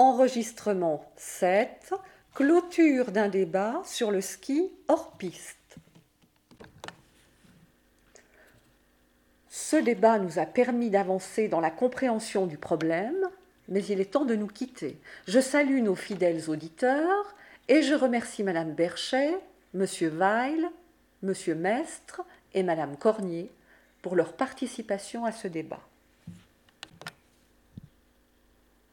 Enregistrement 7. Clôture d'un débat sur le ski hors piste. Ce débat nous a permis d'avancer dans la compréhension du problème, mais il est temps de nous quitter. Je salue nos fidèles auditeurs et je remercie Madame Berchet, Monsieur Weil, Monsieur Mestre et Madame Cornier pour leur participation à ce débat.